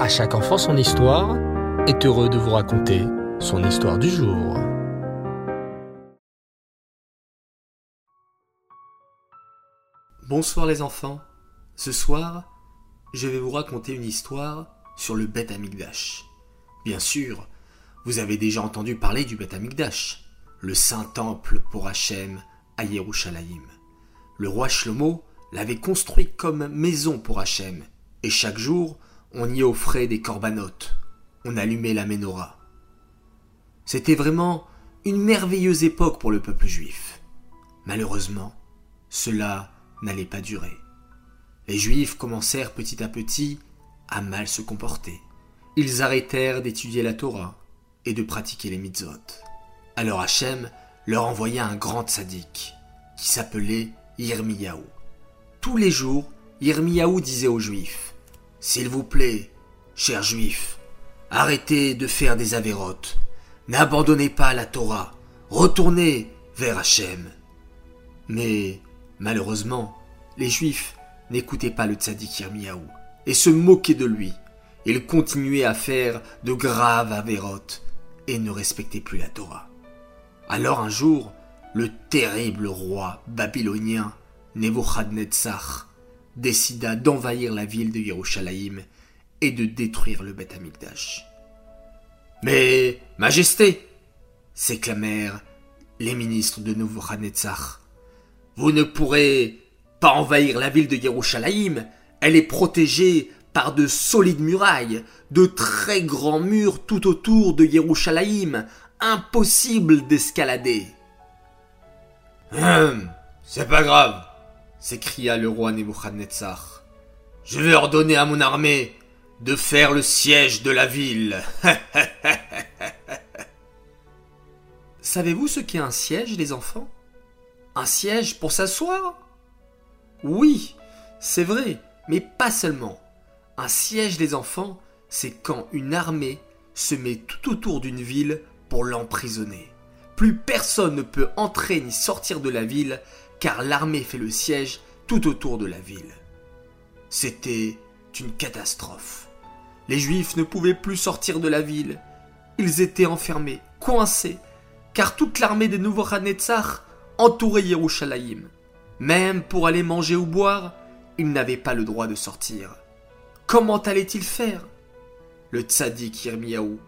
À chaque enfant son histoire est heureux de vous raconter son histoire du jour. Bonsoir les enfants. Ce soir, je vais vous raconter une histoire sur le Beth Amikdash. Bien sûr, vous avez déjà entendu parler du Beth Amikdash, le saint temple pour Hachem à Yerushalayim. Le roi Shlomo l'avait construit comme maison pour Hachem, et chaque jour, on y offrait des corbanotes, on allumait la menorah. C'était vraiment une merveilleuse époque pour le peuple juif. Malheureusement, cela n'allait pas durer. Les Juifs commencèrent petit à petit à mal se comporter. Ils arrêtèrent d'étudier la Torah et de pratiquer les mitzvot. Alors Hachem leur envoya un grand sadique qui s'appelait Yirmiyahu. Tous les jours, Yirmiyahu disait aux Juifs S'il vous plaît, chers Juifs, arrêtez de faire des avérotes, n'abandonnez pas la Torah, retournez vers Hachem. Mais malheureusement, les Juifs n'écoutaient pas le tzaddik Yirmiyahu et se moquaient de lui. Ils continuaient à faire de graves avérotes et ne respectaient plus la Torah. Alors un jour, le terrible roi babylonien Nebuchadnezzar décida d'envahir la ville de Yerushalayim et de détruire le Beth Amikdash. Mais, Majesté s'éclamèrent les ministres de Nebuchadnezzar. Vous ne pourrez pas envahir la ville de Yerushalayim. Elle est protégée par de solides murailles, de très grands murs tout autour de Yerushalayim. Impossible d'escalader. Hum, c'est pas grave, s'écria le roi Nebuchadnezzar. Je vais ordonner à mon armée de faire le siège de la ville. Savez-vous ce qu'est un siège, les enfants? Un siège pour s'asseoir? Oui, c'est vrai, mais pas seulement. Un siège des enfants, c'est quand une armée se met tout autour d'une ville pour l'emprisonner. Plus personne ne peut entrer ni sortir de la ville car l'armée fait le siège tout autour de la ville. C'était une catastrophe. Les Juifs ne pouvaient plus sortir de la ville. Ils étaient enfermés, coincés, car toute l'armée des Nebuchadnezzar entourait Yerushalayim. Même pour aller manger ou boire, ils n'avaient pas le droit de sortir. Comment allaient-ils faire? Le tzaddik Yirmiyahu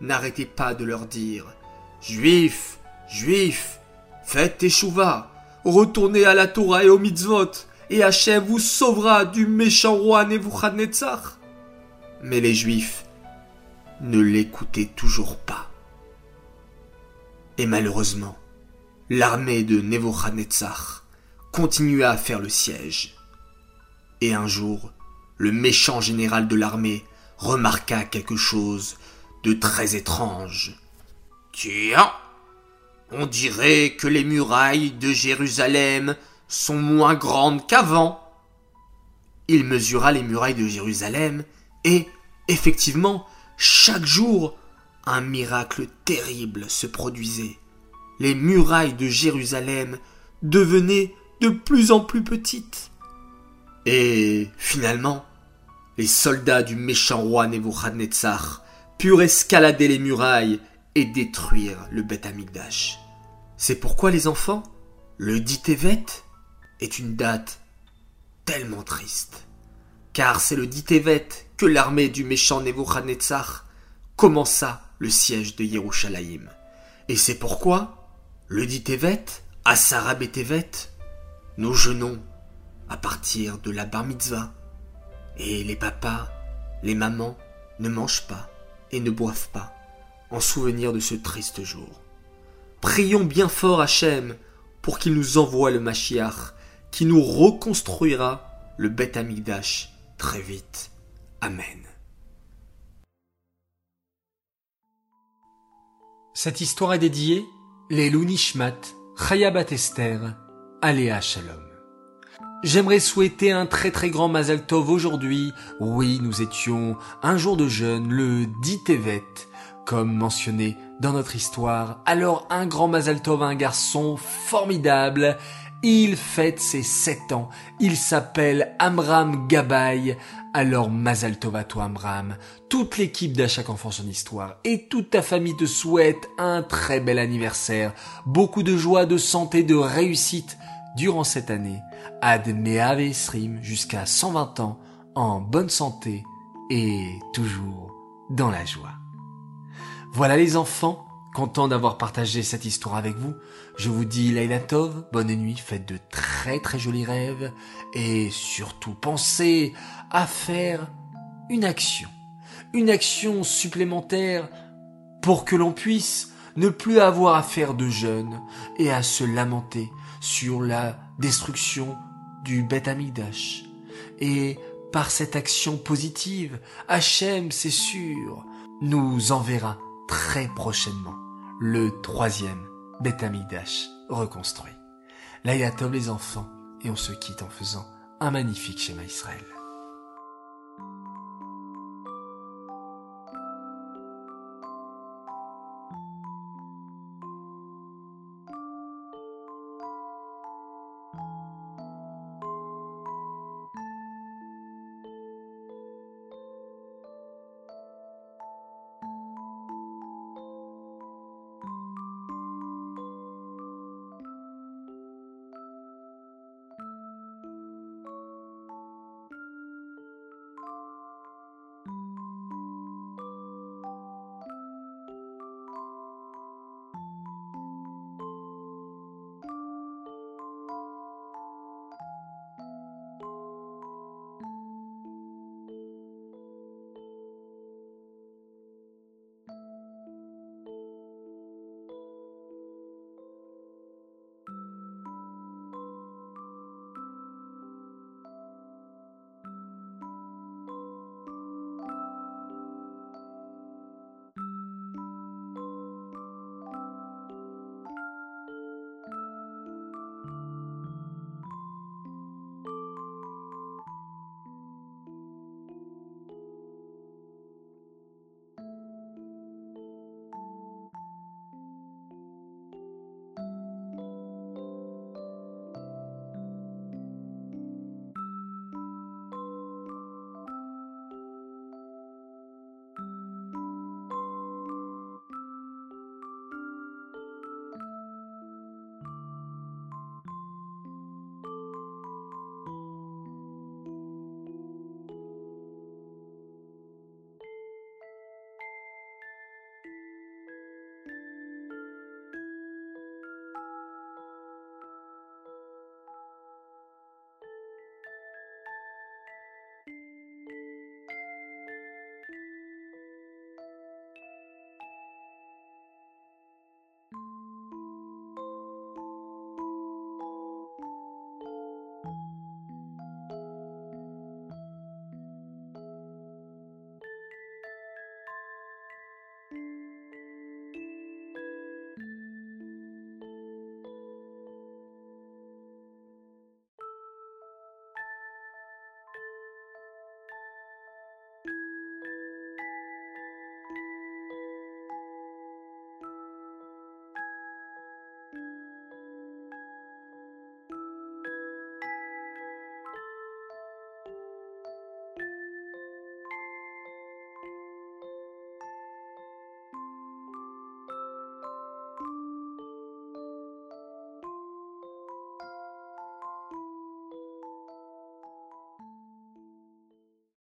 n'arrêtait pas de leur dire Juifs, Juifs, faites échouva, retournez à la Torah et au mitzvot, et Hachem vous sauvera du méchant roi Nebuchadnezzar. Mais les Juifs ne l'écoutaient toujours pas. Et malheureusement, l'armée de Nebuchadnezzar continua à faire le siège. Et un jour, le méchant général de l'armée remarqua quelque chose de très étrange. Tiens, on dirait que les murailles de Jérusalem sont moins grandes qu'avant. Il mesura les murailles de Jérusalem et, effectivement, chaque jour, un miracle terrible se produisait. Les murailles de Jérusalem devenaient de plus en plus petites. Et finalement, les soldats du méchant roi Nebuchadnezzar purent escalader les murailles détruire le Beth Amikdash. C'est pourquoi les enfants, le dit est une date tellement triste. Car c'est le dit que l'armée du méchant Nebuchadnezzar commença le siège de Yerushalayim. Et c'est pourquoi, le dit Tevet, à Sarah Tevet, nous jeûnons à partir de la bar mitzvah. Et les papas, les mamans ne mangent pas et ne boivent pas en souvenir de ce triste jour. Prions bien fort Hachem pour qu'il nous envoie le Mashiach qui nous reconstruira le Beth Amikdash très vite. Amen. Cette histoire est dédiée les Nishmat, Chayabat Esther, Aléa Shalom. J'aimerais souhaiter un très très grand Mazal Tov aujourd'hui. Oui, nous étions un jour de jeûne, le 10 Tevet, comme mentionné dans notre histoire. Alors un grand Mazal Tov, un garçon formidable. Il fête ses sept ans. Il s'appelle Amram Gabay. Alors Mazal Tov à toi Amram. Toute l'équipe d'À chaque enfant son histoire et toute ta famille te souhaite un très bel anniversaire. Beaucoup de joie, de santé, de réussite durant cette année. Ad Meave Esrim jusqu'à 120 ans en bonne santé et toujours dans la joie. Voilà les enfants, content d'avoir partagé cette histoire avec vous. Je vous dis Laila Tov, bonne nuit, faites de très très jolis rêves et surtout pensez à faire une action, une action supplémentaire pour que l'on puisse ne plus avoir à faire de jeûne et à se lamenter sur la destruction du Beth Amigdash. Et par cette action positive, Hachem, c'est sûr, nous enverra très prochainement le troisième Beth Amigdash reconstruit. Là, les enfants, et on se quitte en faisant un magnifique schéma Israël.